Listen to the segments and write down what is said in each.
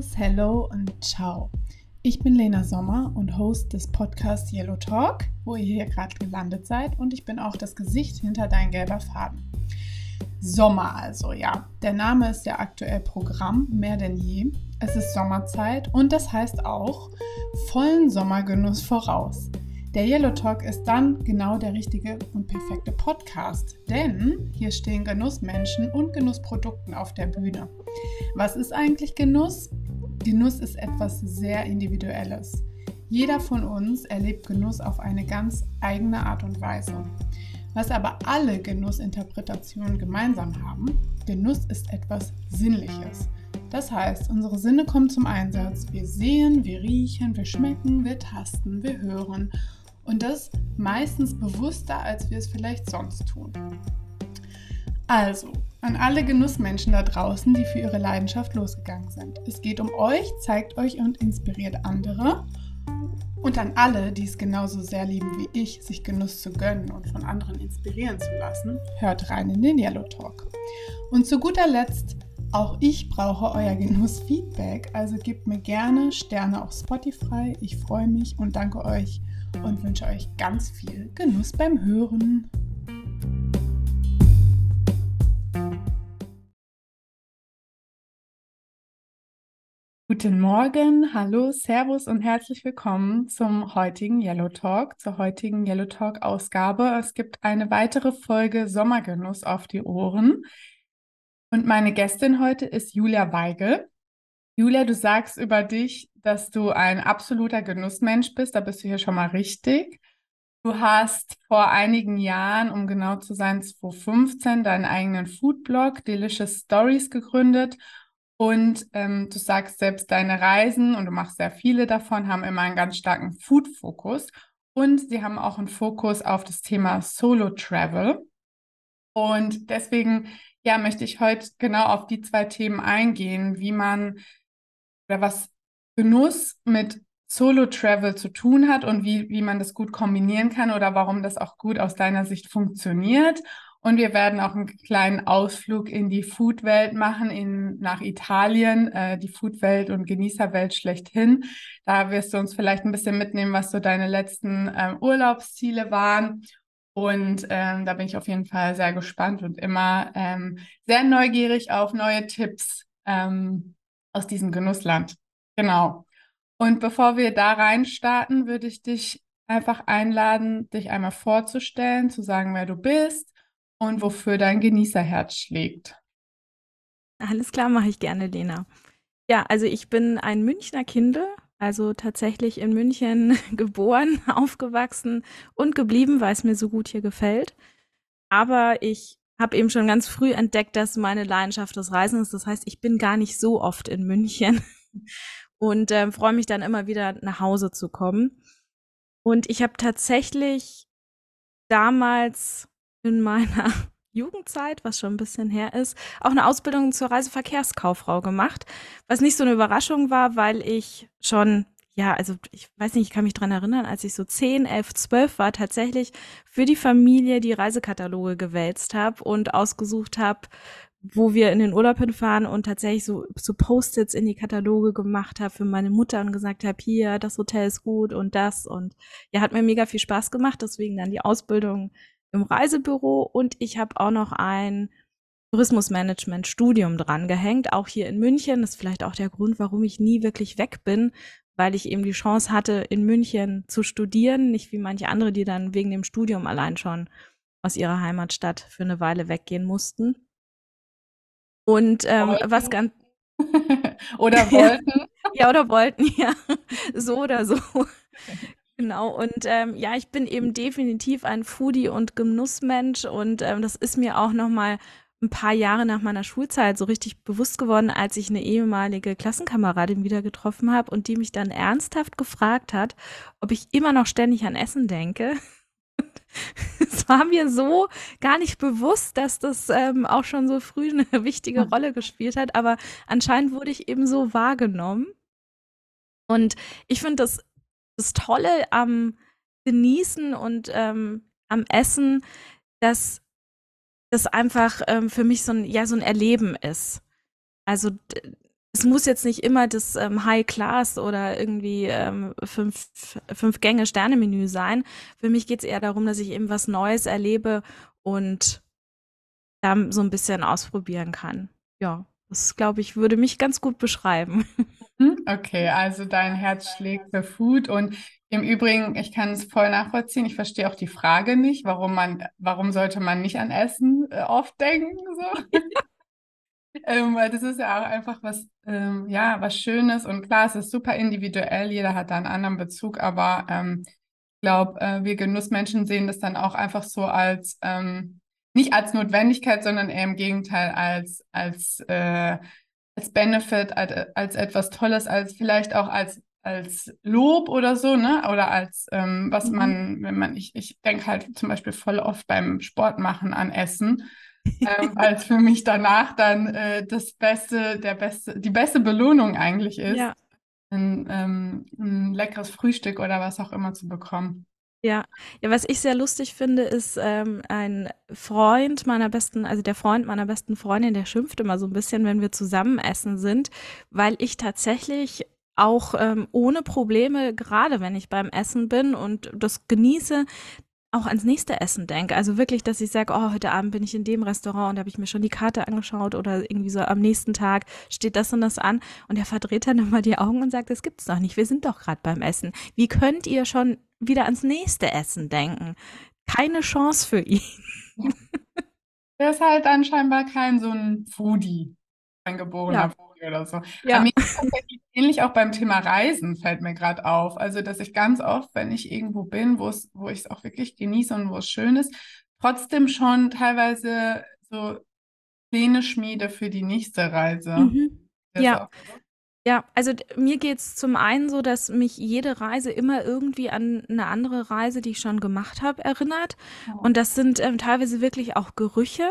Servus, Hello und Ciao. Ich bin Lena Sommer und Host des Podcasts Yellow Talk, wo ihr hier gerade gelandet seid und ich bin auch das Gesicht hinter dein gelber Faden. Sommer also, ja. Der Name ist ja aktuell Programm, mehr denn je. Es ist Sommerzeit und das heißt auch vollen Sommergenuss voraus. Der Yellow Talk ist dann genau der richtige und perfekte Podcast, denn hier stehen Genussmenschen und Genussprodukten auf der Bühne. Was ist eigentlich Genuss? Genuss ist etwas sehr Individuelles. Jeder von uns erlebt Genuss auf eine ganz eigene Art und Weise. Was aber alle Genussinterpretationen gemeinsam haben, Genuss ist etwas Sinnliches. Das heißt, unsere Sinne kommen zum Einsatz. Wir sehen, wir riechen, wir schmecken, wir tasten, wir hören und das meistens bewusster, als wir es vielleicht sonst tun. Also, an alle Genussmenschen da draußen, die für ihre Leidenschaft losgegangen sind. Es geht um euch, zeigt euch und inspiriert andere. Und an alle, die es genauso sehr lieben wie ich, sich Genuss zu gönnen und von anderen inspirieren zu lassen, hört rein in den Yellow Talk. Und zu guter Letzt, auch ich brauche euer Genussfeedback, also gebt mir gerne Sterne auf Spotify. Ich freue mich und danke euch und wünsche euch ganz viel Genuss beim Hören. Guten Morgen, hallo, Servus und herzlich willkommen zum heutigen Yellow Talk, zur heutigen Yellow Talk Ausgabe. Es gibt eine weitere Folge Sommergenuss auf die Ohren. Und meine Gästin heute ist Julia Weigel. Julia, du sagst über dich, dass du ein absoluter Genussmensch bist. Da bist du hier schon mal richtig. Du hast vor einigen Jahren, um genau zu sein, 2015, deinen eigenen Foodblog Delicious Stories gegründet. Und ähm, du sagst selbst, deine Reisen, und du machst sehr viele davon, haben immer einen ganz starken Food-Fokus. Und sie haben auch einen Fokus auf das Thema Solo-Travel. Und deswegen, ja, möchte ich heute genau auf die zwei Themen eingehen, wie man oder was Genuss mit Solo-Travel zu tun hat und wie, wie man das gut kombinieren kann oder warum das auch gut aus deiner Sicht funktioniert. Und wir werden auch einen kleinen Ausflug in die Food-Welt machen, in, nach Italien, äh, die Food-Welt und Genießerwelt schlechthin. Da wirst du uns vielleicht ein bisschen mitnehmen, was so deine letzten ähm, Urlaubsziele waren. Und ähm, da bin ich auf jeden Fall sehr gespannt und immer ähm, sehr neugierig auf neue Tipps. Ähm, aus diesem Genussland. Genau. Und bevor wir da reinstarten, würde ich dich einfach einladen, dich einmal vorzustellen, zu sagen, wer du bist und wofür dein Genießerherz schlägt. Alles klar, mache ich gerne, Lena. Ja, also ich bin ein Münchner Kind, also tatsächlich in München geboren, aufgewachsen und geblieben, weil es mir so gut hier gefällt. Aber ich habe eben schon ganz früh entdeckt, dass meine Leidenschaft das Reisen ist. Das heißt, ich bin gar nicht so oft in München und äh, freue mich dann immer wieder nach Hause zu kommen. Und ich habe tatsächlich damals in meiner Jugendzeit, was schon ein bisschen her ist, auch eine Ausbildung zur Reiseverkehrskauffrau gemacht, was nicht so eine Überraschung war, weil ich schon ja, also ich weiß nicht, ich kann mich dran erinnern, als ich so 10, 11, 12 war, tatsächlich für die Familie die Reisekataloge gewälzt habe und ausgesucht habe, wo wir in den Urlaub hinfahren und tatsächlich so, so Post-its in die Kataloge gemacht habe für meine Mutter und gesagt habe, hier, das Hotel ist gut und das. Und ja, hat mir mega viel Spaß gemacht, deswegen dann die Ausbildung im Reisebüro und ich habe auch noch ein Tourismusmanagement-Studium dran gehängt, auch hier in München. Das ist vielleicht auch der Grund, warum ich nie wirklich weg bin, weil ich eben die Chance hatte, in München zu studieren, nicht wie manche andere, die dann wegen dem Studium allein schon aus ihrer Heimatstadt für eine Weile weggehen mussten. Und ähm, was ganz oder wollten. ja, oder wollten, ja. So oder so. Genau, und ähm, ja, ich bin eben definitiv ein Foodie und Genussmensch und ähm, das ist mir auch nochmal ein paar Jahre nach meiner Schulzeit so richtig bewusst geworden, als ich eine ehemalige Klassenkameradin wieder getroffen habe und die mich dann ernsthaft gefragt hat, ob ich immer noch ständig an Essen denke. Es war mir so gar nicht bewusst, dass das ähm, auch schon so früh eine wichtige Rolle gespielt hat, aber anscheinend wurde ich eben so wahrgenommen. Und ich finde das, das Tolle am Genießen und ähm, am Essen, dass das einfach ähm, für mich so ein, ja, so ein Erleben ist. Also es muss jetzt nicht immer das ähm, High Class oder irgendwie ähm, fünf, fünf Gänge Sterne-Menü sein. Für mich geht es eher darum, dass ich eben was Neues erlebe und da so ein bisschen ausprobieren kann. Ja, das glaube ich, würde mich ganz gut beschreiben. Hm, okay, also dein Herz schlägt für Food und im Übrigen, ich kann es voll nachvollziehen. Ich verstehe auch die Frage nicht, warum man, warum sollte man nicht an Essen äh, oft denken? So. ähm, weil das ist ja auch einfach was, ähm, ja, was Schönes und klar, es ist super individuell. Jeder hat da einen anderen Bezug, aber ähm, ich glaube, äh, wir Genussmenschen sehen das dann auch einfach so als ähm, nicht als Notwendigkeit, sondern eher im Gegenteil als als äh, als Benefit, als, als etwas Tolles, als vielleicht auch als als Lob oder so, ne? Oder als ähm, was mhm. man, wenn man, ich, ich denke halt zum Beispiel voll oft beim Sport machen an Essen, ähm, als für mich danach dann äh, das Beste, der beste, die beste Belohnung eigentlich ist, ja. ein, ähm, ein leckeres Frühstück oder was auch immer zu bekommen. Ja, ja, was ich sehr lustig finde, ist ähm, ein Freund meiner besten, also der Freund meiner besten Freundin, der schimpft immer so ein bisschen, wenn wir zusammen essen sind, weil ich tatsächlich auch ähm, ohne Probleme, gerade wenn ich beim Essen bin und das genieße, auch ans nächste Essen denke. Also wirklich, dass ich sage, oh, heute Abend bin ich in dem Restaurant und habe ich mir schon die Karte angeschaut oder irgendwie so am nächsten Tag steht das und das an und der verdreht dann immer die Augen und sagt, das gibt's doch nicht, wir sind doch gerade beim Essen. Wie könnt ihr schon wieder ans nächste Essen denken? Keine Chance für ihn. Der ist halt dann scheinbar kein so ein Foodie, ein geborener ja. Oder so. Ja. mir ähnlich auch beim Thema Reisen fällt mir gerade auf. Also, dass ich ganz oft, wenn ich irgendwo bin, wo es, wo ich es auch wirklich genieße und wo es schön ist, trotzdem schon teilweise so Pläne schmiede für die nächste Reise. Mhm. Ja. Ja, also mir geht es zum einen so, dass mich jede Reise immer irgendwie an eine andere Reise, die ich schon gemacht habe, erinnert. Oh. Und das sind ähm, teilweise wirklich auch Gerüche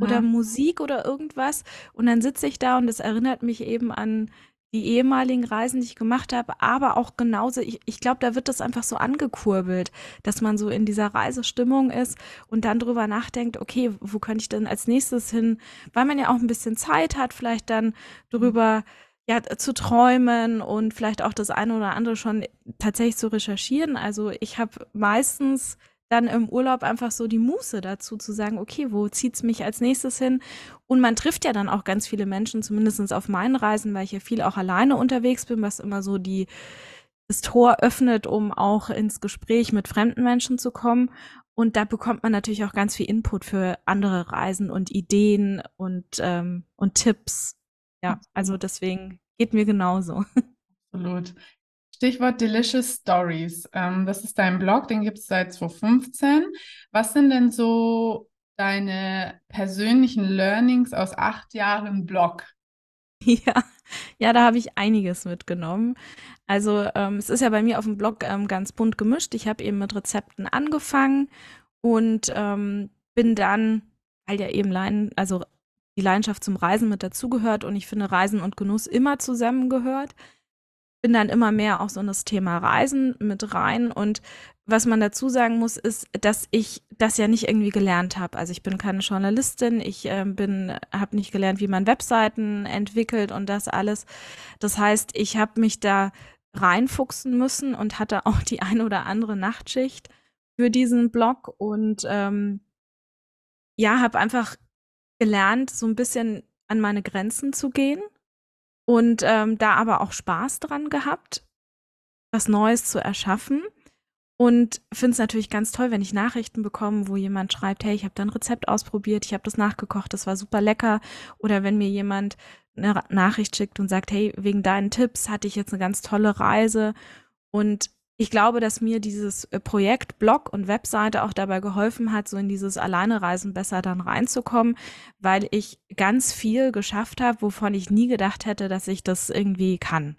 oder mhm. Musik oder irgendwas. Und dann sitze ich da und es erinnert mich eben an die ehemaligen Reisen, die ich gemacht habe, aber auch genauso, ich, ich glaube, da wird das einfach so angekurbelt, dass man so in dieser Reisestimmung ist und dann drüber nachdenkt, okay, wo könnte ich denn als nächstes hin, weil man ja auch ein bisschen Zeit hat, vielleicht dann drüber ja, zu träumen und vielleicht auch das eine oder andere schon tatsächlich zu recherchieren. Also ich habe meistens dann im Urlaub einfach so die Muße dazu zu sagen, okay, wo zieht's mich als nächstes hin? Und man trifft ja dann auch ganz viele Menschen, zumindest auf meinen Reisen, weil ich ja viel auch alleine unterwegs bin, was immer so die das Tor öffnet, um auch ins Gespräch mit fremden Menschen zu kommen. Und da bekommt man natürlich auch ganz viel Input für andere Reisen und Ideen und, ähm, und Tipps. Ja, also deswegen geht mir genauso. Absolut. Stichwort Delicious Stories. Ähm, das ist dein Blog, den gibt es seit 2015. Was sind denn so deine persönlichen Learnings aus acht Jahren Blog? Ja, ja, da habe ich einiges mitgenommen. Also ähm, es ist ja bei mir auf dem Blog ähm, ganz bunt gemischt. Ich habe eben mit Rezepten angefangen und ähm, bin dann, weil ja eben Leiden, also die Leidenschaft zum Reisen mit dazugehört und ich finde Reisen und Genuss immer zusammengehört, bin dann immer mehr auch so in das Thema Reisen mit rein. Und was man dazu sagen muss, ist, dass ich das ja nicht irgendwie gelernt habe. Also ich bin keine Journalistin, ich äh, bin, habe nicht gelernt, wie man Webseiten entwickelt und das alles. Das heißt, ich habe mich da reinfuchsen müssen und hatte auch die eine oder andere Nachtschicht für diesen Blog und ähm, ja, habe einfach gelernt, so ein bisschen an meine Grenzen zu gehen und ähm, da aber auch Spaß dran gehabt, was Neues zu erschaffen. Und finde es natürlich ganz toll, wenn ich Nachrichten bekomme, wo jemand schreibt, hey, ich habe da ein Rezept ausprobiert, ich habe das nachgekocht, das war super lecker. Oder wenn mir jemand eine Nachricht schickt und sagt, hey, wegen deinen Tipps hatte ich jetzt eine ganz tolle Reise. Und ich glaube, dass mir dieses äh, Projekt Blog und Webseite auch dabei geholfen hat, so in dieses Alleinereisen besser dann reinzukommen, weil ich ganz viel geschafft habe, wovon ich nie gedacht hätte, dass ich das irgendwie kann.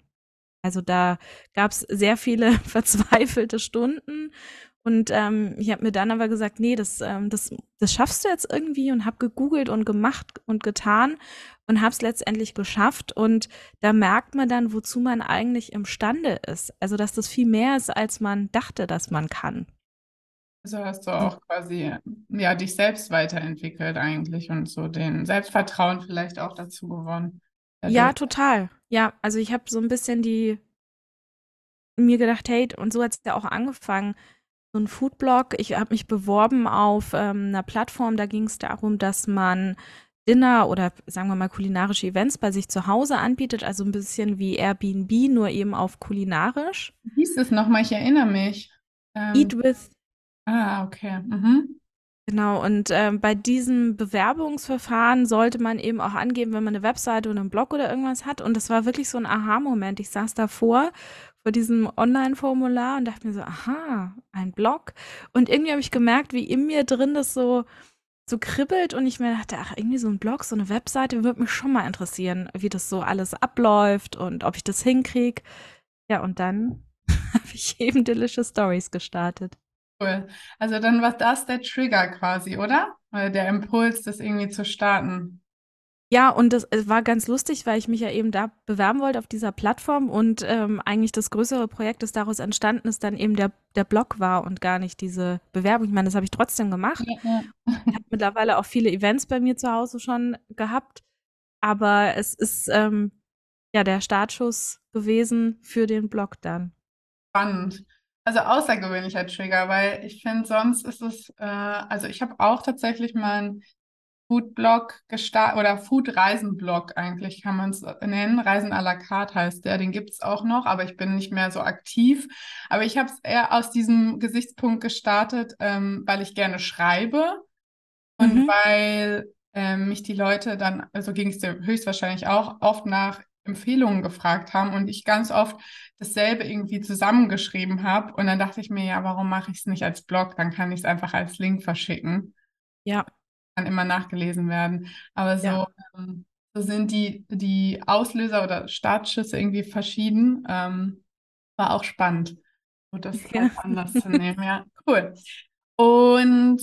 Also da gab es sehr viele verzweifelte Stunden und ähm, ich habe mir dann aber gesagt, nee, das, ähm, das, das schaffst du jetzt irgendwie und habe gegoogelt und gemacht und getan und habe es letztendlich geschafft. Und da merkt man dann, wozu man eigentlich imstande ist. Also, dass das viel mehr ist, als man dachte, dass man kann. Also hast du auch quasi ja dich selbst weiterentwickelt eigentlich und so den Selbstvertrauen vielleicht auch dazu gewonnen. Ja, total. Ja, also ich habe so ein bisschen die mir gedacht: „Hey“ und so hat's ja auch angefangen, so 'n Foodblog. Ich habe mich beworben auf, ähm, 'ner Plattform, da ging's darum, dass man Dinner oder sagen wir mal kulinarische Events bei sich zu Hause anbietet, also 'n bisschen wie Airbnb, nur eben auf kulinarisch. Wie hieß es noch mal? Ich erinnere mich. Eat Ähm, with ah, okay. Mhm. Genau, und, ähm, bei diesem Bewerbungsverfahren sollte man eben auch angeben, wenn man 'ne Webseite oder 'n Blog oder irgendwas hat. Und das war wirklich so 'n Aha-Moment. Ich saß davor, vor diesem Online-Formular und dachte mir so: „Aha, ein Blog.“ Und irgendwie habe ich gemerkt, wie in mir drin das so so kribbelt und ich mir dachte: „Ach, irgendwie so 'n Blog, so 'ne Webseite würde mich schon mal interessieren, wie das so alles abläuft und ob ich das hinkriege.“ Ja, und dann habe ich eben Delicious Stories gestartet. Cool. Also dann war das der Trigger quasi, oder? Oder der Impuls, das irgendwie zu starten. Ja, und das es war ganz lustig, weil ich mich ja eben da bewerben wollte auf dieser Plattform und, ähm, eigentlich das größere Projekt, das daraus entstanden ist, dann eben der der Blog war und gar nicht diese Bewerbung. Ich meine, das habe ich trotzdem gemacht. Ja, ja. Ich habe mittlerweile auch viele Events bei mir zu Hause schon gehabt, aber es ist, ähm, ja, der Startschuss gewesen für den Blog dann. Spannend. Also außergewöhnlicher Trigger, weil ich finde, sonst ist es, äh, also ich habe auch tatsächlich mal einen Foodblog gestartet oder Food-Reisen-Blog eigentlich kann man es nennen. Reisen à la carte heißt der, den gibt es auch noch, aber ich bin nicht mehr so aktiv. Aber ich habe es eher aus diesem Gesichtspunkt gestartet, ähm, weil ich gerne schreibe und Mhm. weil ähm, mich die Leute dann, also ging es dir höchstwahrscheinlich auch, oft nach Empfehlungen gefragt haben und ich ganz oft dasselbe irgendwie zusammengeschrieben habe. Und dann dachte ich mir, ja, warum mache ich es nicht als Blog? Dann kann ich es einfach als Link verschicken. Ja, Kann immer nachgelesen werden. Aber ja. so, ähm, so sind die, die Auslöser oder Startschüsse irgendwie verschieden. Ähm, war auch spannend, so das Ja. Anlass zu nehmen. Ja, cool. Und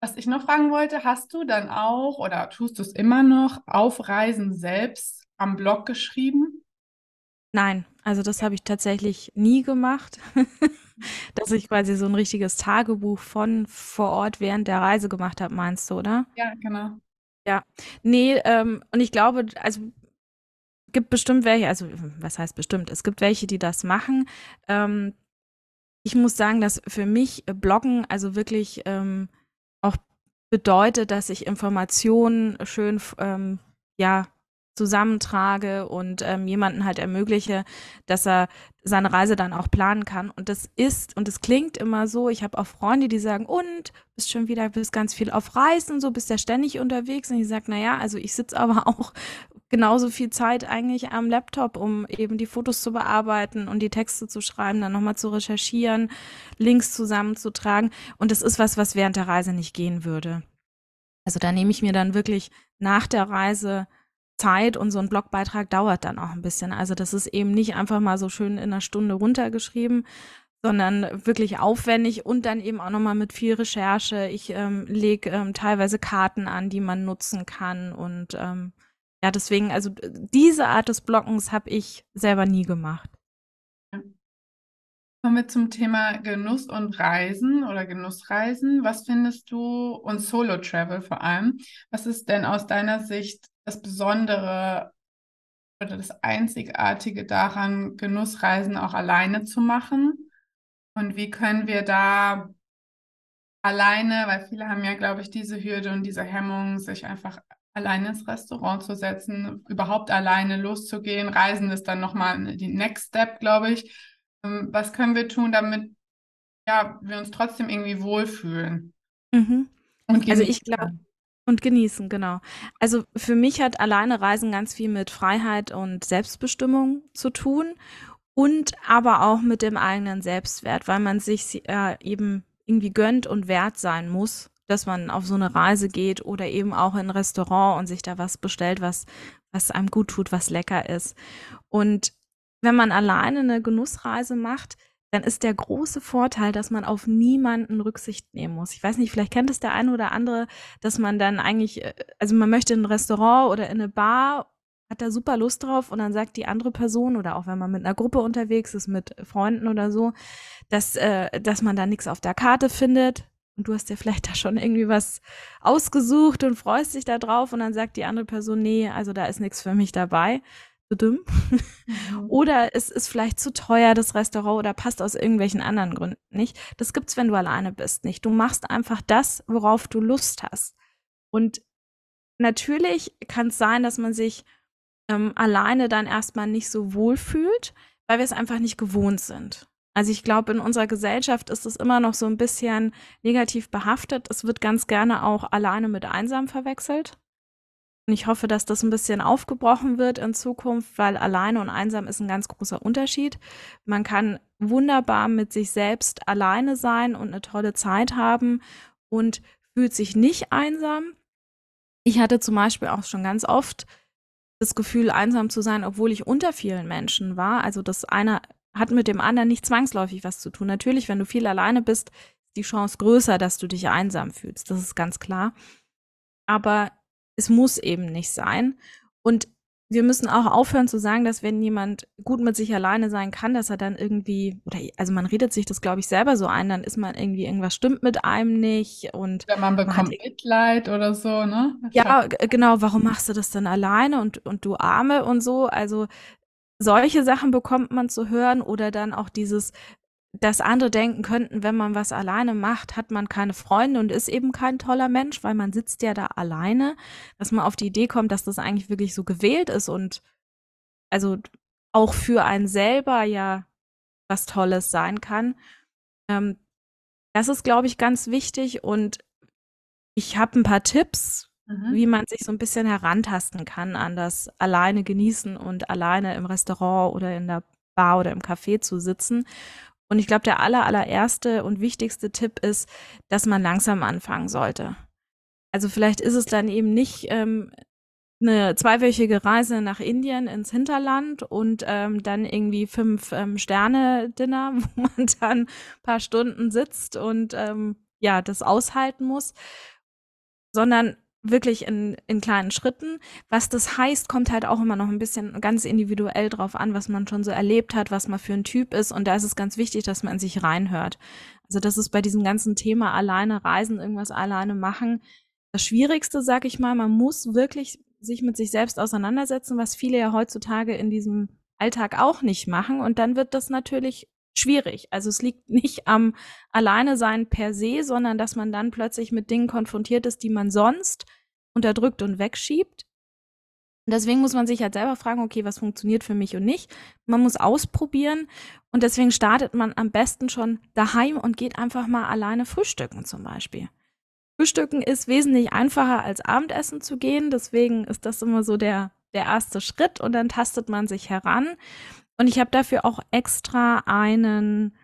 was ich noch fragen wollte, hast du dann auch oder tust du es immer noch auf Reisen selbst am Blog geschrieben? Nein, also das habe ich tatsächlich nie gemacht, dass ich quasi so 'n richtiges Tagebuch von vor Ort während der Reise gemacht habe, meinst du, oder? Ja, genau. Ja. Ne, ähm, und ich glaube, also gibt bestimmt welche, also was heißt bestimmt? Es gibt welche, die das machen. Ähm, ich muss sagen, dass für mich Bloggen also wirklich ähm, auch bedeutet, dass ich Informationen schön ähm, ja zusammentrage und ähm, jemanden halt ermögliche, dass er seine Reise dann auch planen kann. Und das ist, und es klingt immer so, ich habe auch Freunde, die sagen, und bist schon wieder, bist ganz viel auf Reisen, so bist ja ständig unterwegs. Und ich sage, naja, also ich sitze aber auch genauso viel Zeit eigentlich am Laptop, um eben die Fotos zu bearbeiten und die Texte zu schreiben, dann nochmal zu recherchieren, Links zusammenzutragen. Und das ist was, was während der Reise nicht gehen würde. Also da nehme ich mir dann wirklich nach der Reise Zeit und so ein Blogbeitrag dauert dann auch ein bisschen. Also das ist eben nicht einfach mal so schön in einer Stunde runtergeschrieben, sondern wirklich aufwendig und dann eben auch nochmal mit viel Recherche. Ich ähm, lege ähm, teilweise Karten an, die man nutzen kann und ähm, ja, deswegen, also diese Art des Blockens habe ich selber nie gemacht. Kommen wir zum Thema Genuss und Reisen oder Genussreisen. Was findest du und Solo-Travel vor allem? Was ist denn aus deiner Sicht das Besondere oder das Einzigartige daran, Genussreisen auch alleine zu machen? Und wie können wir da alleine, weil viele haben ja, glaube ich, diese Hürde und diese Hemmung, sich einfach alleine ins Restaurant zu setzen, überhaupt alleine loszugehen. Reisen ist dann nochmal die Next Step, glaube ich. Ähm, Was können wir tun, damit ja, wir uns trotzdem irgendwie wohlfühlen Mhm. und Also ich glaube? Und genießen, genau. Also für mich hat alleine Reisen ganz viel mit Freiheit und Selbstbestimmung zu tun und aber auch mit dem eigenen Selbstwert, weil man sich äh, eben irgendwie gönnt und wert sein muss, dass man auf so eine Reise geht oder eben auch in ein Restaurant und sich da was bestellt, was, was einem gut tut, was lecker ist. Und wenn man alleine eine Genussreise macht, dann ist der große Vorteil, dass man auf niemanden Rücksicht nehmen muss. Ich weiß nicht, vielleicht kennt es der eine oder andere, dass man dann eigentlich, äh, also man möchte in ein Restaurant oder in eine Bar, hat da super Lust drauf und dann sagt die andere Person oder auch wenn man mit einer Gruppe unterwegs ist, mit Freunden oder so, dass, äh, dass man da nichts auf der Karte findet. und du hast dir vielleicht da schon irgendwie was ausgesucht und freust dich da drauf und dann sagt die andere Person, nee, also da ist nichts für mich dabei. Mhm. oder es ist vielleicht zu teuer, das Restaurant, oder passt aus irgendwelchen anderen Gründen nicht. Das gibt's, wenn du alleine bist, nicht. Du machst einfach das, worauf du Lust hast. Und natürlich kann es sein, dass man sich ähm, alleine dann erstmal nicht so wohl fühlt, weil wir es einfach nicht gewohnt sind. Also ich glaube, in unserer Gesellschaft ist es immer noch so ein bisschen negativ behaftet. Es wird ganz gerne auch alleine mit einsam verwechselt. Und ich hoffe, dass das ein bisschen aufgebrochen wird in Zukunft, weil alleine und einsam ist ein ganz großer Unterschied. Man kann wunderbar mit sich selbst alleine sein und eine tolle Zeit haben und fühlt sich nicht einsam. Ich hatte zum Beispiel auch schon ganz oft das Gefühl, einsam zu sein, obwohl ich unter vielen Menschen war. Also das eine hat mit dem anderen nicht zwangsläufig was zu tun. Natürlich, wenn du viel alleine bist, ist die Chance größer, dass du dich einsam fühlst. Das ist ganz klar. Aber es muss eben nicht sein. Und wir müssen auch aufhören zu sagen, dass wenn jemand gut mit sich alleine sein kann, dass er dann irgendwie, oder also man redet sich das, glaube ich, selber so ein, dann ist man irgendwie, irgendwas stimmt mit einem nicht und oder man bekommt man hat, Mitleid oder so, ne? Ja, genau, warum machst du das denn alleine und, und du Arme und so? Also solche Sachen bekommt man zu hören oder dann auch dieses, dass andere denken könnten, wenn man was alleine macht, hat man keine Freunde und ist eben kein toller Mensch, weil man sitzt ja da alleine, dass man auf die Idee kommt, dass das eigentlich wirklich so gewählt ist und also auch für einen selber ja was Tolles sein kann. Ähm, das ist, glaube ich, ganz wichtig und ich habe ein paar Tipps, Mhm. Wie man sich so ein bisschen herantasten kann an das alleine genießen und alleine im Restaurant oder in der Bar oder im Café zu sitzen. Und ich glaube, der aller, allererste und wichtigste Tipp ist, dass man langsam anfangen sollte. Also vielleicht ist es dann eben nicht ähm, eine zweiwöchige Reise nach Indien ins Hinterland und ähm, dann irgendwie fünf ähm, Sterne-Dinner, wo man dann ein paar Stunden sitzt und ähm, ja, das aushalten muss, sondern wirklich in, in kleinen Schritten. Was das heißt, kommt halt auch immer noch ein bisschen ganz individuell drauf an, was man schon so erlebt hat, was man für ein Typ ist. Und da ist es ganz wichtig, dass man in sich reinhört. Also das ist bei diesem ganzen Thema alleine reisen, irgendwas alleine machen, das Schwierigste, sag ich mal. Man muss wirklich sich mit sich selbst auseinandersetzen, was viele ja heutzutage in diesem Alltag auch nicht machen. Und dann wird das natürlich schwierig. Also es liegt nicht am Alleinesein per se, sondern dass man dann plötzlich mit Dingen konfrontiert ist, die man sonst unterdrückt und wegschiebt. Und deswegen muss man sich halt selber fragen, okay, was funktioniert für mich und nicht. Man muss ausprobieren und deswegen startet man am besten schon daheim und geht einfach mal alleine frühstücken zum Beispiel. Frühstücken ist wesentlich einfacher als Abendessen zu gehen, deswegen ist das immer so der, der erste Schritt und dann tastet man sich heran. Und ich habe dafür auch extra einen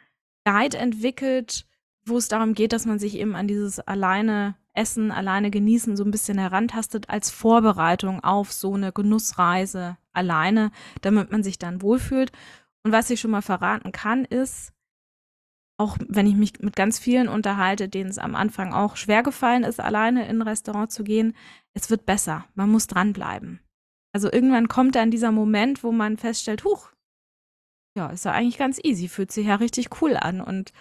Guide entwickelt, wo es darum geht, dass man sich eben an dieses alleine Essen, alleine genießen so ein bisschen herantastet als Vorbereitung auf so eine Genussreise alleine, damit man sich dann wohlfühlt. Und was ich schon mal verraten kann, ist, auch wenn ich mich mit ganz vielen unterhalte, denen es am Anfang auch schwer gefallen ist, alleine in ein Restaurant zu gehen, es wird besser. Man muss dranbleiben. Also irgendwann kommt dann dieser Moment, wo man feststellt, huch, ja, ist ja eigentlich ganz easy, fühlt sich ja richtig cool an und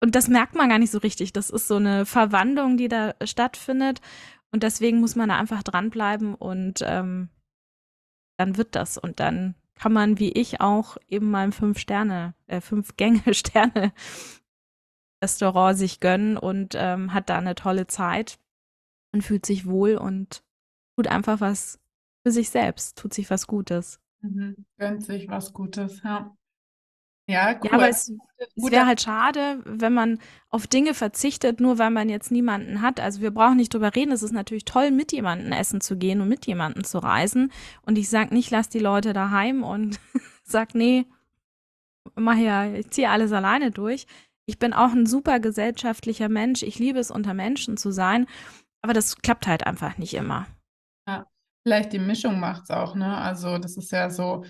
und das merkt man gar nicht so richtig. Das ist so eine Verwandlung, die da stattfindet. Und deswegen muss man da einfach dranbleiben und ähm, dann wird das. Und dann kann man, wie ich auch, eben mal ein Fünf-Sterne, äh, Fünf-Gänge-Sterne-Restaurant sich gönnen und ähm, hat da eine tolle Zeit und fühlt sich wohl und tut einfach was für sich selbst, tut sich was Gutes. Mhm. Gönnt sich was Gutes, ja. Ja, cool. Ja, aber es, es wäre halt schade, wenn man auf Dinge verzichtet, nur weil man jetzt niemanden hat. Also wir brauchen nicht drüber reden. Es ist natürlich toll, mit jemandem essen zu gehen und mit jemandem zu reisen. Und ich sage nicht, lass die Leute daheim und sag, nee, mach ja, ich ziehe alles alleine durch. Ich bin auch ein super gesellschaftlicher Mensch. Ich liebe es, unter Menschen zu sein. Aber das klappt halt einfach nicht immer. Vielleicht die Mischung macht es auch, ne? Also das ist ja so,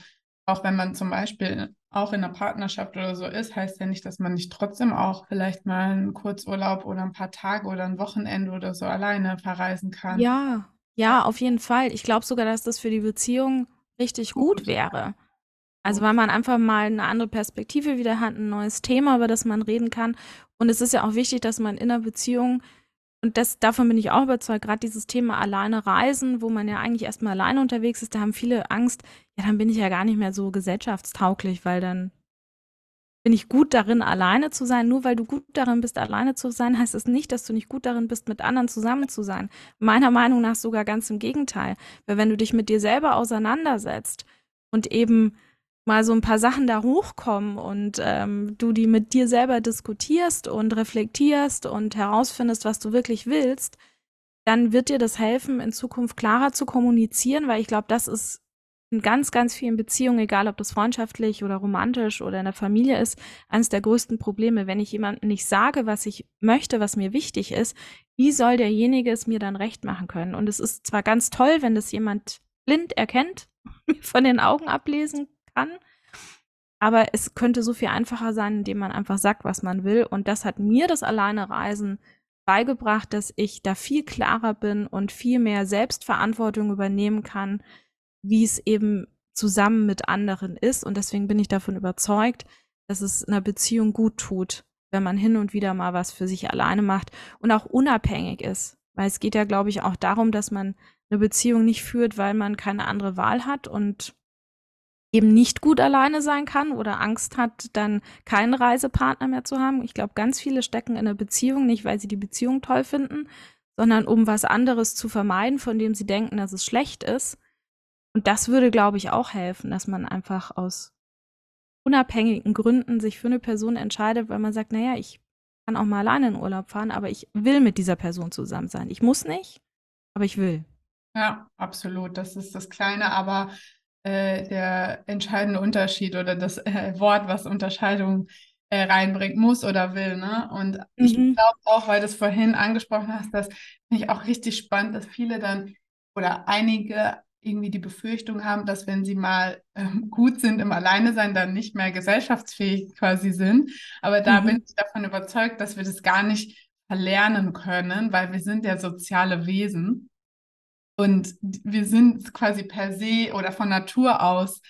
auch wenn man zum Beispiel auch in einer Partnerschaft oder so ist, heißt ja nicht, dass man nicht trotzdem auch vielleicht mal einen Kurzurlaub oder ein paar Tage oder ein Wochenende oder so alleine verreisen kann. Ja, ja, auf jeden Fall. Ich glaube sogar, dass das für die Beziehung richtig gut wäre. Also weil man einfach mal eine andere Perspektive wieder hat, ein neues Thema, über das man reden kann. Und es ist ja auch wichtig, dass man in einer Beziehung, und das, davon bin ich auch überzeugt, gerade dieses Thema alleine reisen, wo man ja eigentlich erstmal alleine unterwegs ist, da haben viele Angst, ja, dann bin ich ja gar nicht mehr so gesellschaftstauglich, weil dann bin ich gut darin, alleine zu sein. Nur weil du gut darin bist, alleine zu sein, heißt es das nicht, dass du nicht gut darin bist, mit anderen zusammen zu sein. Meiner Meinung nach sogar ganz im Gegenteil. Weil wenn du dich mit dir selber auseinandersetzt und eben mal so ein paar Sachen da hochkommen und ähm, du die mit dir selber diskutierst und reflektierst und herausfindest, was du wirklich willst, dann wird dir das helfen, in Zukunft klarer zu kommunizieren, weil ich glaube, das ist in ganz, ganz vielen Beziehungen, egal ob das freundschaftlich oder romantisch oder in der Familie ist, eines der größten Probleme. Wenn ich jemandem nicht sage, was ich möchte, was mir wichtig ist, wie soll derjenige es mir dann recht machen können? Und es ist zwar ganz toll, wenn das jemand blind erkennt, von den Augen ablesen kann, aber es könnte so viel einfacher sein, indem man einfach sagt, was man will. Und das hat mir das Alleinereisen beigebracht, dass ich da viel klarer bin und viel mehr Selbstverantwortung übernehmen kann, wie es eben zusammen mit anderen ist. Und deswegen bin ich davon überzeugt, dass es einer Beziehung gut tut, wenn man hin und wieder mal was für sich alleine macht und auch unabhängig ist. Weil es geht ja, glaube ich, auch darum, dass man eine Beziehung nicht führt, weil man keine andere Wahl hat und eben nicht gut alleine sein kann oder Angst hat, dann keinen Reisepartner mehr zu haben. Ich glaube, ganz viele stecken in einer Beziehung nicht, weil sie die Beziehung toll finden, sondern um was anderes zu vermeiden, von dem sie denken, dass es schlecht ist. Und das würde, glaube ich, auch helfen, dass man einfach aus unabhängigen Gründen sich für eine Person entscheidet, weil man sagt, naja, ich kann auch mal alleine in Urlaub fahren, aber ich will mit dieser Person zusammen sein. Ich muss nicht, aber ich will. Ja, absolut. Das ist das kleine, aber äh, der entscheidende Unterschied oder das äh, Wort, was Unterscheidung äh, reinbringt, muss oder will. Ne? Und mhm. ich glaube auch, weil du es vorhin angesprochen hast, das finde ich auch richtig spannend, dass viele dann oder einige irgendwie die Befürchtung haben, dass wenn sie mal ähm, gut sind im Alleinesein, dann nicht mehr gesellschaftsfähig quasi sind. Aber da mhm. bin ich davon überzeugt, dass wir das gar nicht verlernen können, weil wir sind ja soziale Wesen. Und wir sind quasi per se oder von Natur aus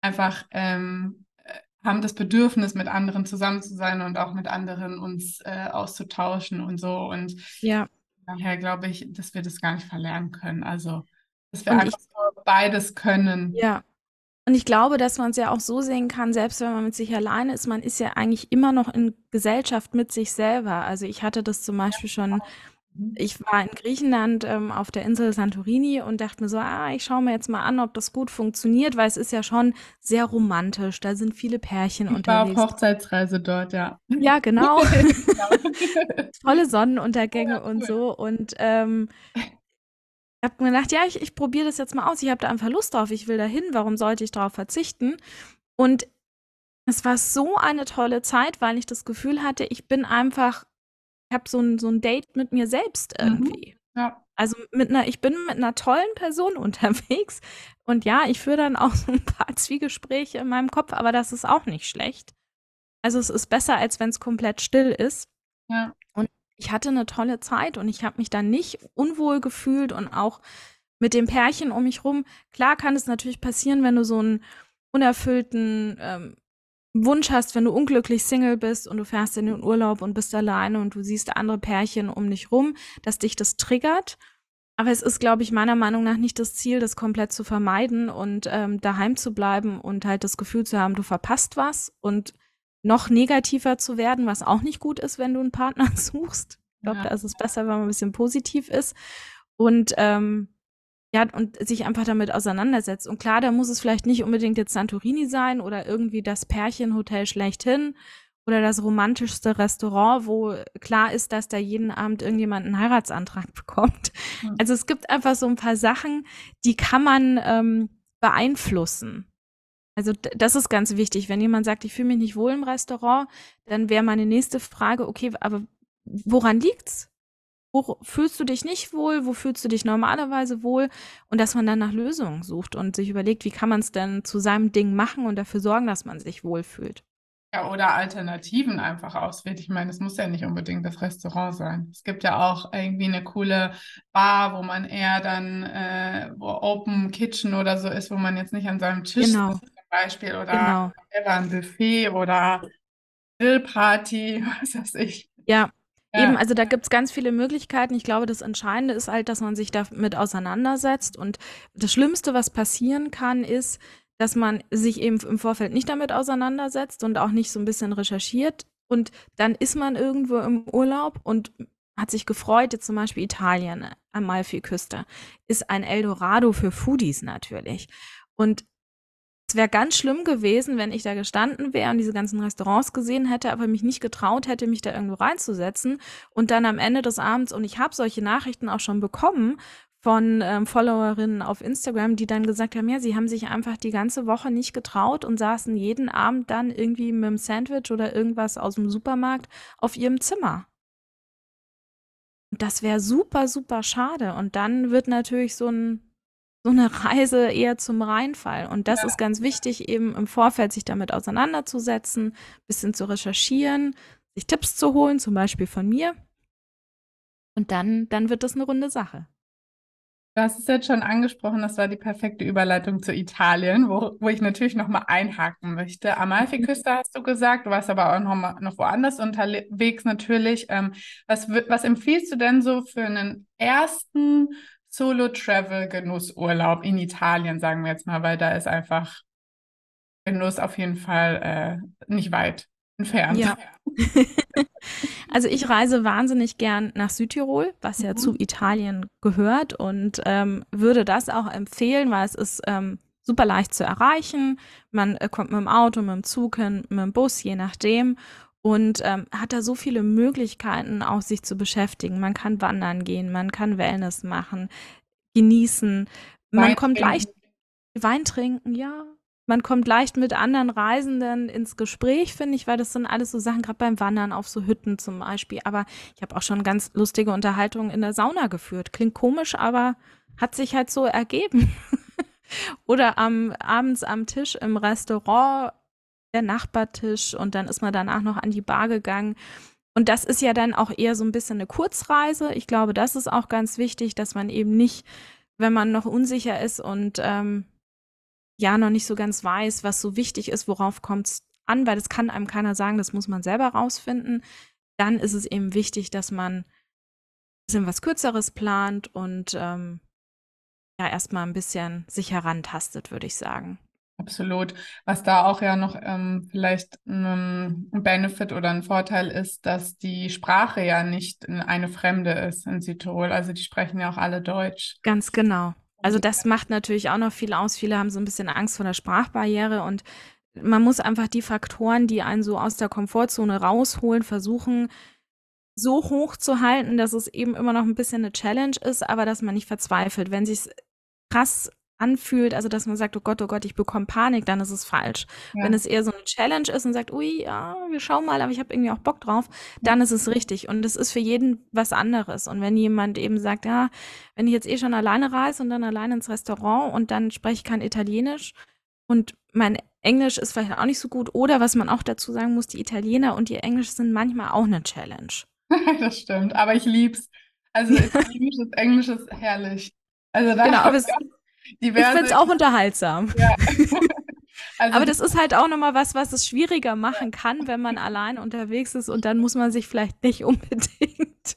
einfach ähm, äh, haben das Bedürfnis, mit anderen zusammen zu sein und auch mit anderen uns äh, auszutauschen und so. Und ja. daher glaube ich, dass wir das gar nicht verlernen können. Also dass wir und einfach ich, beides können. Ja. Und ich glaube, dass man es ja auch so sehen kann, selbst wenn man mit sich alleine ist, man ist ja eigentlich immer noch in Gesellschaft mit sich selber. Also ich hatte das zum Beispiel schon, mhm. ich war in Griechenland ähm, auf der Insel Santorini und dachte mir so, ah, ich schaue mir jetzt mal an, ob das gut funktioniert, weil es ist ja schon sehr romantisch. Da sind viele Pärchen ich unterwegs. War auf Hochzeitsreise dort, ja. Ja, genau. genau. Tolle Sonnenuntergänge ja, cool. und so. Und ähm, ich habe mir gedacht, ja, ich, ich probiere das jetzt mal aus. Ich habe da einfach Lust drauf. Ich will da hin. Warum sollte ich darauf verzichten? Und es war so eine tolle Zeit, weil ich das Gefühl hatte, ich bin einfach, habe so ein, so ein Date mit mir selbst mhm. irgendwie. Mhm. Ja. Also mit einer, ich bin mit einer tollen Person unterwegs. Und ja, ich führe dann auch so ein paar Zwiegespräche in meinem Kopf, aber das ist auch nicht schlecht. Also es ist besser, als wenn es komplett still ist. Ja ich hatte eine tolle Zeit und ich habe mich dann nicht unwohl gefühlt und auch mit dem Pärchen um mich rum. Klar kann es natürlich passieren, wenn du so einen unerfüllten ähm, Wunsch hast, wenn du unglücklich Single bist und du fährst in den Urlaub und bist alleine und du siehst andere Pärchen um dich rum, dass dich das triggert. Aber es ist, glaube ich, meiner Meinung nach nicht das Ziel, das komplett zu vermeiden und ähm, daheim zu bleiben und halt das Gefühl zu haben, du verpasst was und noch negativer zu werden, was auch nicht gut ist, wenn du einen Partner suchst. Ich glaube, ja. da ist es besser, wenn man ein bisschen positiv ist. Und ähm, ja, und sich einfach damit auseinandersetzt. Und klar, da muss es vielleicht nicht unbedingt jetzt Santorini sein oder irgendwie das Pärchenhotel schlechthin oder das romantischste Restaurant, wo klar ist, dass da jeden Abend irgendjemand einen Heiratsantrag bekommt. Mhm. Also es gibt einfach so ein paar Sachen, die kann man ähm, beeinflussen. Also das ist ganz wichtig. Wenn jemand sagt, ich fühle mich nicht wohl im Restaurant, dann wäre meine nächste Frage, okay, aber woran liegt's? Wo fühlst du dich nicht wohl? Wo fühlst du dich normalerweise wohl? Und dass man dann nach Lösungen sucht und sich überlegt, wie kann man es denn zu seinem Ding machen und dafür sorgen, dass man sich wohlfühlt. Ja, oder Alternativen einfach auswählt. Ich meine, es muss ja nicht unbedingt das Restaurant sein. Es gibt ja auch irgendwie eine coole Bar, wo man eher dann, äh, wo Open Kitchen oder so ist, wo man jetzt nicht an seinem Tisch genau. sitzt, Beispiel oder Genau. ein Buffet oder Grillparty, was weiß ich. Ja, eben, also da gibt's ganz viele Möglichkeiten. Ich glaube, das Entscheidende ist halt, dass man sich damit auseinandersetzt. Und das Schlimmste, was passieren kann, ist, dass man sich eben im Vorfeld nicht damit auseinandersetzt und auch nicht so ein bisschen recherchiert. Und dann ist man irgendwo im Urlaub und hat sich gefreut, jetzt zum Beispiel Italien, Amalfiküste, ist ein Eldorado für Foodies natürlich. Und es wäre ganz schlimm gewesen, wenn ich da gestanden wäre und diese ganzen Restaurants gesehen hätte, aber mich nicht getraut hätte, mich da irgendwo reinzusetzen. Und dann am Ende des Abends, und ich habe solche Nachrichten auch schon bekommen von ähm, Followerinnen auf Instagram, die dann gesagt haben, ja, sie haben sich einfach die ganze Woche nicht getraut und saßen jeden Abend dann irgendwie mit einem Sandwich oder irgendwas aus dem Supermarkt auf ihrem Zimmer. Das wäre super, super schade. Und dann wird natürlich so ein so eine Reise eher zum Reinfall. Und das ist ganz wichtig, eben im Vorfeld sich damit auseinanderzusetzen, bisschen zu recherchieren, sich Tipps zu holen, zum Beispiel von mir. Und dann, dann wird das eine runde Sache. Du hast es jetzt schon angesprochen, das war die perfekte Überleitung zu Italien, wo, wo ich natürlich nochmal einhaken möchte. Amalfiküste hast du gesagt, du warst aber auch noch, mal, noch woanders unterwegs natürlich. Ähm, was, was empfiehlst du denn so für einen ersten Solo-Travel-Genussurlaub in Italien, sagen wir jetzt mal, weil da ist einfach Genuss auf jeden Fall äh, nicht weit entfernt. Ja. also ich reise wahnsinnig gern nach Südtirol, was ja mhm. zu Italien gehört und ähm, würde das auch empfehlen, weil es ist ähm, super leicht zu erreichen. Man äh, kommt mit dem Auto, mit dem Zug hin, mit dem Bus, je nachdem. Und ähm, hat da so viele Möglichkeiten, auch sich zu beschäftigen. Man kann wandern gehen, man kann Wellness machen, genießen. Man Wein kommt leicht Wein trinken, ja, man kommt leicht mit anderen Reisenden ins Gespräch, finde ich, weil das sind alles so Sachen, gerade beim Wandern auf so Hütten zum Beispiel. Aber ich habe auch schon ganz lustige Unterhaltungen in der Sauna geführt. Klingt komisch, aber hat sich halt so ergeben. Oder am, abends am Tisch im Restaurant, der Nachbartisch und dann ist man danach noch an die Bar gegangen. Und das ist ja dann auch eher so ein bisschen eine Kurzreise. Ich glaube, das ist auch ganz wichtig, dass man eben nicht, wenn man noch unsicher ist und ähm, ja noch nicht so ganz weiß, was so wichtig ist, worauf kommt es an, weil das kann einem keiner sagen, das muss man selber rausfinden. Dann ist es eben wichtig, dass man ein bisschen was Kürzeres plant und ähm, ja erstmal ein bisschen sich herantastet, würde ich sagen. Absolut. Was da auch ja noch ähm, vielleicht ein Benefit oder ein Vorteil ist, dass die Sprache ja nicht eine fremde ist in Südtirol. Also die sprechen ja auch alle Deutsch. Ganz genau. Also das macht natürlich auch noch viel aus. Viele haben so ein bisschen Angst vor der Sprachbarriere und man muss einfach die Faktoren, die einen so aus der Komfortzone rausholen, versuchen so hoch zu halten, dass es eben immer noch ein bisschen eine Challenge ist, aber dass man nicht verzweifelt. Wenn sich krass anfühlt, also dass man sagt, oh Gott, oh Gott, ich bekomme Panik, dann ist es falsch. Ja. Wenn es eher so eine Challenge ist und sagt, ui, ja, wir schauen mal, aber ich habe irgendwie auch Bock drauf, dann ist es richtig. Und es ist für jeden was anderes. Und wenn jemand eben sagt, ja, wenn ich jetzt eh schon alleine reise und dann alleine ins Restaurant und dann spreche ich kein Italienisch und mein Englisch ist vielleicht auch nicht so gut. Oder was man auch dazu sagen muss, die Italiener und ihr Englisch sind manchmal auch eine Challenge. das stimmt, aber ich lieb's. Also italienisches Englisch ist herrlich. Also da genau, aber es, diverse. Ich finde es auch unterhaltsam. Ja. Also Aber das ist halt auch nochmal was, was es schwieriger machen kann, wenn man allein unterwegs ist und dann muss man sich vielleicht nicht unbedingt.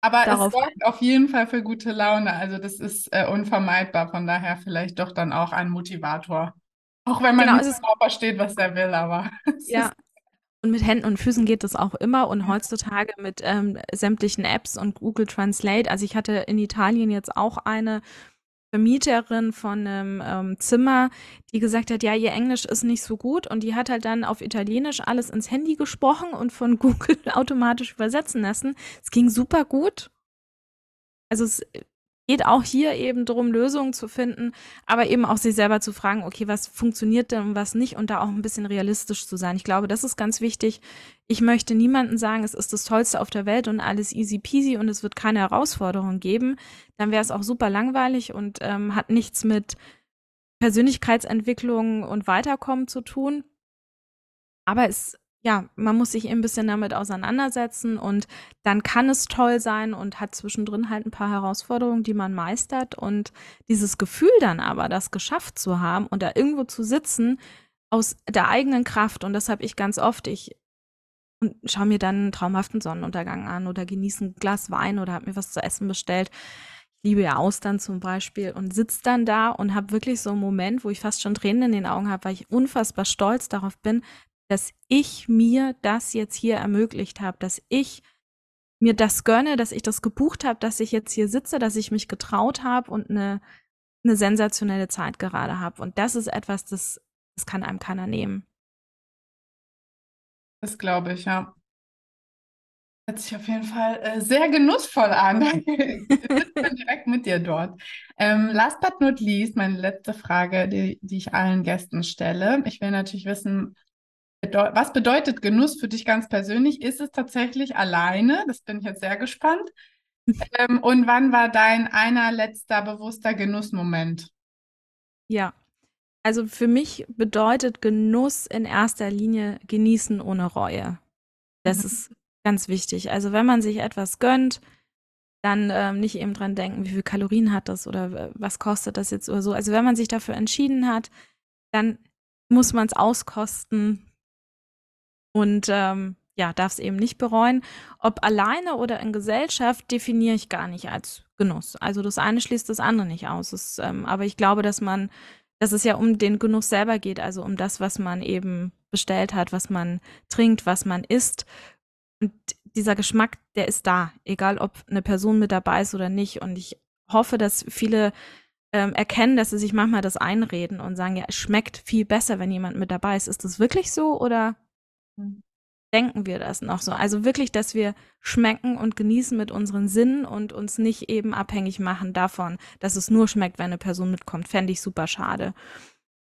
Aber es sorgt auf jeden Fall für gute Laune. Also das ist äh, unvermeidbar. Von daher vielleicht doch dann auch ein Motivator. Auch wenn man genau, nicht genau versteht, was er will, aber. Ja. Und mit Händen und Füßen geht das auch immer und heutzutage mit ähm, sämtlichen Apps und Google Translate. Also ich hatte in Italien jetzt auch eine, Vermieterin von einem ähm, Zimmer, die gesagt hat, ja, ihr Englisch ist nicht so gut und die hat halt dann auf Italienisch alles ins Handy gesprochen und von Google automatisch übersetzen lassen. Es ging super gut. Also es geht auch hier eben darum, Lösungen zu finden, aber eben auch sich selber zu fragen, okay, was funktioniert denn und was nicht und da auch ein bisschen realistisch zu sein. Ich glaube, das ist ganz wichtig. Ich möchte niemandem sagen, es ist das Tollste auf der Welt und alles easy peasy und es wird keine Herausforderung geben. Dann wäre es auch super langweilig und ähm, hat nichts mit Persönlichkeitsentwicklung und Weiterkommen zu tun. Aber es ja, man muss sich ein bisschen damit auseinandersetzen und dann kann es toll sein und hat zwischendrin halt ein paar Herausforderungen, die man meistert und dieses Gefühl dann aber, das geschafft zu haben und da irgendwo zu sitzen aus der eigenen Kraft und das habe ich ganz oft. Ich schaue mir dann einen traumhaften Sonnenuntergang an oder genieße ein Glas Wein oder habe mir was zu essen bestellt. Ich liebe ja Austern zum Beispiel und sitze dann da und habe wirklich so einen Moment, wo ich fast schon Tränen in den Augen habe, weil ich unfassbar stolz darauf bin, dass ich mir das jetzt hier ermöglicht habe, dass ich mir das gönne, dass ich das gebucht habe, dass ich jetzt hier sitze, dass ich mich getraut habe und eine, eine sensationelle Zeit gerade habe. Und das ist etwas, das, das kann einem keiner nehmen. Das glaube ich, ja. Hört sich auf jeden Fall äh, sehr genussvoll an. Ich bin direkt mit dir dort. Ähm, last but not least, meine letzte Frage, die, die ich allen Gästen stelle. Ich will natürlich wissen, was bedeutet Genuss für dich ganz persönlich? Ist es tatsächlich alleine? Das bin ich jetzt sehr gespannt. ähm, und wann war dein einer letzter bewusster Genussmoment? Ja, also für mich bedeutet Genuss in erster Linie genießen ohne Reue. Das mhm. ist ganz wichtig. Also wenn man sich etwas gönnt, dann ähm, nicht eben dran denken, wie viel Kalorien hat das oder was kostet das jetzt oder so. Also wenn man sich dafür entschieden hat, dann muss man es auskosten und ähm, ja, darf es eben nicht bereuen. Ob alleine oder in Gesellschaft definiere ich gar nicht als Genuss. Also das eine schließt das andere nicht aus. Es, ähm, aber ich glaube, dass man, dass es ja um den Genuss selber geht, also um das, was man eben bestellt hat, was man trinkt, was man isst. Und dieser Geschmack, der ist da, egal ob eine Person mit dabei ist oder nicht. Und ich hoffe, dass viele ähm, erkennen, dass sie sich manchmal das einreden und sagen, ja, es schmeckt viel besser, wenn jemand mit dabei ist. Ist das wirklich so oder. Denken wir das noch so? Also wirklich, dass wir schmecken und genießen mit unseren Sinnen und uns nicht eben abhängig machen davon, dass es nur schmeckt, wenn eine Person mitkommt. Fände ich super schade.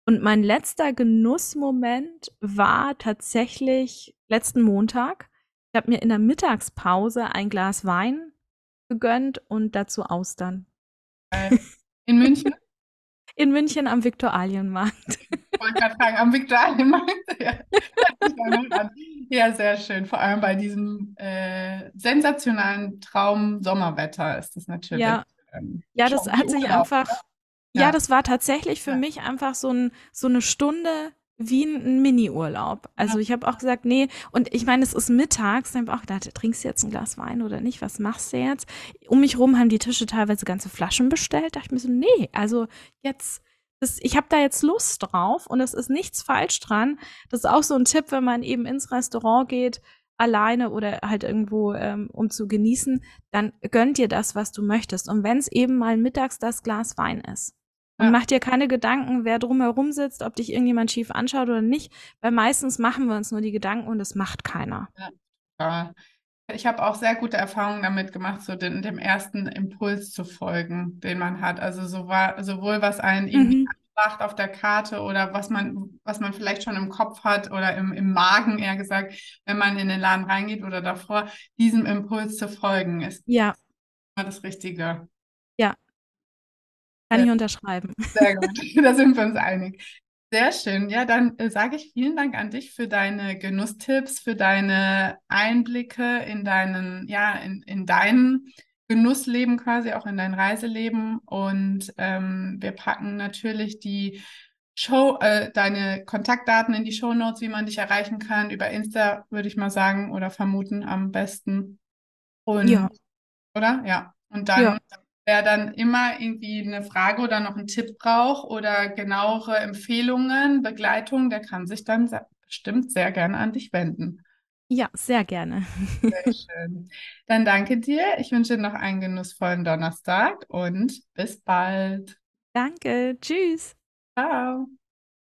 Und mein letzter Genussmoment war tatsächlich letzten Montag. Ich habe mir in der Mittagspause ein Glas Wein gegönnt und dazu Austern. In München? In München am Viktualienmarkt. Ich wollte gerade fragen, am Viktualienmarkt? Ja. ja, sehr schön. Vor allem bei diesem äh, sensationalen Traum Sommerwetter ist das natürlich. Ja, ähm, ja das hat sich einfach. Ja. ja. das war tatsächlich für ja. mich einfach so, ein, so eine Stunde wie ein Mini-Urlaub. Also ich habe auch gesagt, nee, und ich meine, es ist mittags, dann habe ich auch gedacht, trinkst du jetzt ein Glas Wein oder nicht? Was machst du jetzt? Um mich rum haben die Tische teilweise ganze Flaschen bestellt. Da dachte ich mir so, nee, also jetzt, das, ich habe da jetzt Lust drauf und es ist nichts falsch dran. Das ist auch so ein Tipp, wenn man eben ins Restaurant geht, alleine oder halt irgendwo, ähm, um zu genießen, dann gönnt dir das, was du möchtest. Und wenn es eben mal mittags das Glas Wein ist. Und ja. mach dir keine Gedanken, wer drumherum sitzt, ob dich irgendjemand schief anschaut oder nicht, weil meistens machen wir uns nur die Gedanken und es macht keiner. Ja. Ich habe auch sehr gute Erfahrungen damit gemacht, so den, dem ersten Impuls zu folgen, den man hat. Also so war, sowohl was einen irgendwie mhm. anspracht auf der Karte oder was man, was man vielleicht schon im Kopf hat oder im, im Magen eher gesagt, wenn man in den Laden reingeht oder davor, diesem Impuls zu folgen, ist ja. das Richtige. Ja, kann ich unterschreiben. Sehr gut, da sind wir uns einig. Sehr schön. Ja, dann äh, sage ich vielen Dank an dich für deine Genusstipps, für deine Einblicke in deinen, ja, in, in dein Genussleben quasi, auch in dein Reiseleben. Und ähm, wir packen natürlich die Show, äh, deine Kontaktdaten in die Show Notes, wie man dich erreichen kann. Über Insta würde ich mal sagen oder vermuten am besten. Und, ja. Oder? Ja. Und dann ja wer dann immer irgendwie eine Frage oder noch einen Tipp braucht oder genauere Empfehlungen, Begleitung, der kann sich dann bestimmt sehr gerne an dich wenden. Ja, sehr gerne. Sehr schön. Dann danke dir. Ich wünsche dir noch einen genussvollen Donnerstag und bis bald. Danke. Tschüss. Ciao.